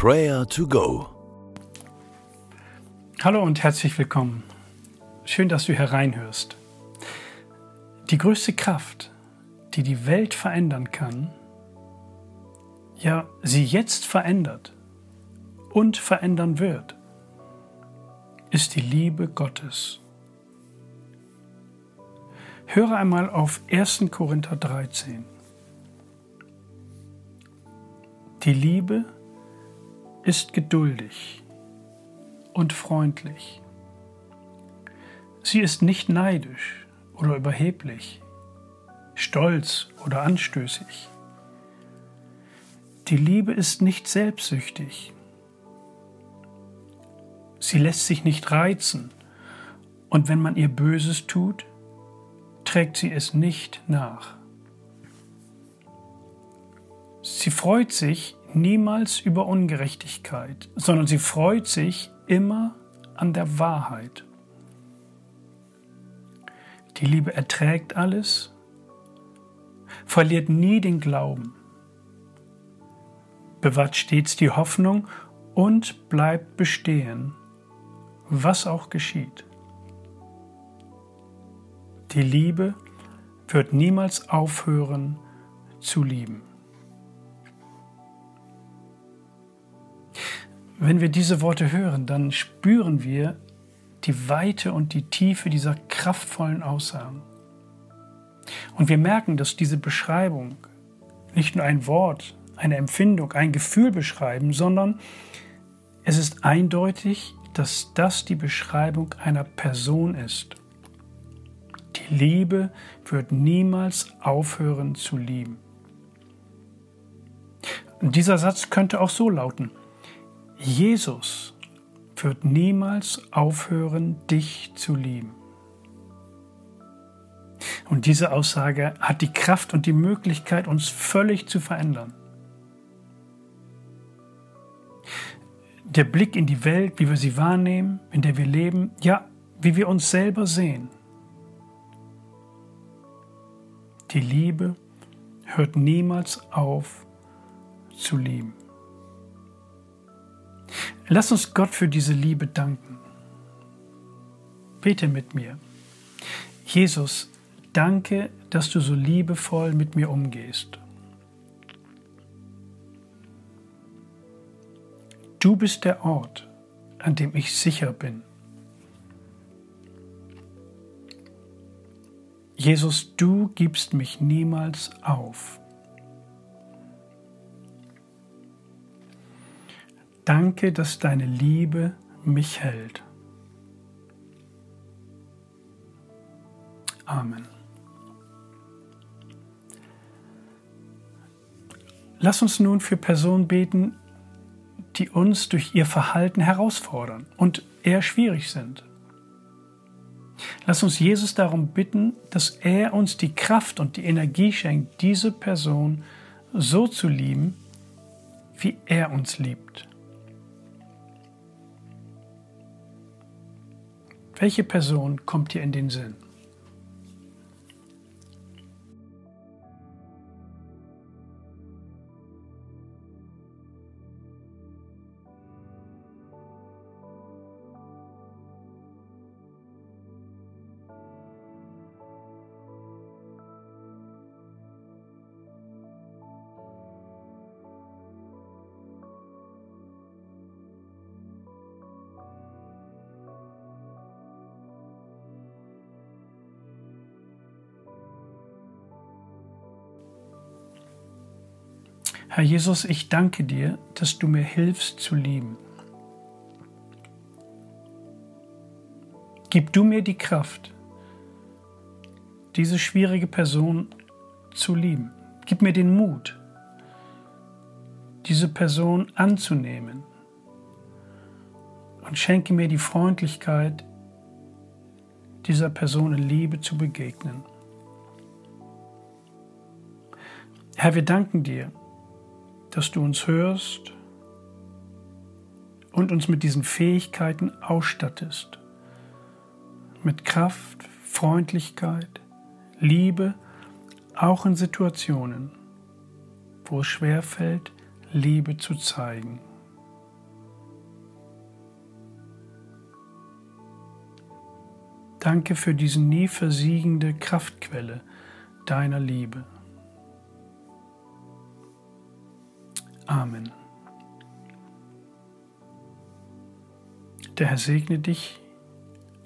Prayer to Go. Hallo und herzlich willkommen. Schön, dass du hereinhörst. Die größte Kraft, die die Welt verändern kann, ja, sie jetzt verändert und verändern wird, ist die Liebe Gottes. Höre einmal auf 1. Korinther 13. Die Liebe ist geduldig und freundlich. Sie ist nicht neidisch oder überheblich, stolz oder anstößig. Die Liebe ist nicht selbstsüchtig. Sie lässt sich nicht reizen und wenn man ihr Böses tut, trägt sie es nicht nach. Sie freut sich niemals über Ungerechtigkeit, sondern sie freut sich immer an der Wahrheit. Die Liebe erträgt alles, verliert nie den Glauben, bewahrt stets die Hoffnung und bleibt bestehen, was auch geschieht. Die Liebe wird niemals aufhören zu lieben. Wenn wir diese Worte hören, dann spüren wir die Weite und die Tiefe dieser kraftvollen Aussagen. Und wir merken, dass diese Beschreibung nicht nur ein Wort, eine Empfindung, ein Gefühl beschreiben, sondern es ist eindeutig, dass das die Beschreibung einer Person ist. Die Liebe wird niemals aufhören zu lieben. Und dieser Satz könnte auch so lauten, Jesus wird niemals aufhören, dich zu lieben. Und diese Aussage hat die Kraft und die Möglichkeit, uns völlig zu verändern. Der Blick in die Welt, wie wir sie wahrnehmen, in der wir leben, ja, wie wir uns selber sehen. Die Liebe hört niemals auf zu lieben. Lass uns Gott für diese Liebe danken. Bete mit mir. Jesus, danke, dass du so liebevoll mit mir umgehst. Du bist der Ort, an dem ich sicher bin. Jesus, du gibst mich niemals auf. Danke, dass deine Liebe mich hält. Amen. Lass uns nun für Personen beten, die uns durch ihr Verhalten herausfordern und eher schwierig sind. Lass uns Jesus darum bitten, dass er uns die Kraft und die Energie schenkt, diese Person so zu lieben, wie er uns liebt. Welche Person kommt dir in den Sinn? Herr Jesus, ich danke dir, dass du mir hilfst zu lieben. Gib du mir die Kraft, diese schwierige Person zu lieben. Gib mir den Mut, diese Person anzunehmen. Und schenke mir die Freundlichkeit, dieser Person in Liebe zu begegnen. Herr, wir danken dir, dass du uns hörst und uns mit diesen Fähigkeiten ausstattest. Mit Kraft, Freundlichkeit, Liebe, auch in Situationen, wo es schwer fällt, Liebe zu zeigen. Danke für diese nie versiegende Kraftquelle deiner Liebe. Amen. Der Herr segne dich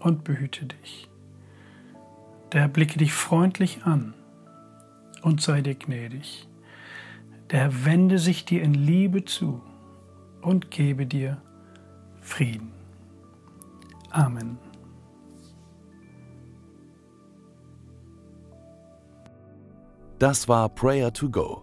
und behüte dich. Der Herr blicke dich freundlich an und sei dir gnädig. Der Herr wende sich dir in Liebe zu und gebe dir Frieden. Amen. Das war Prayer to Go,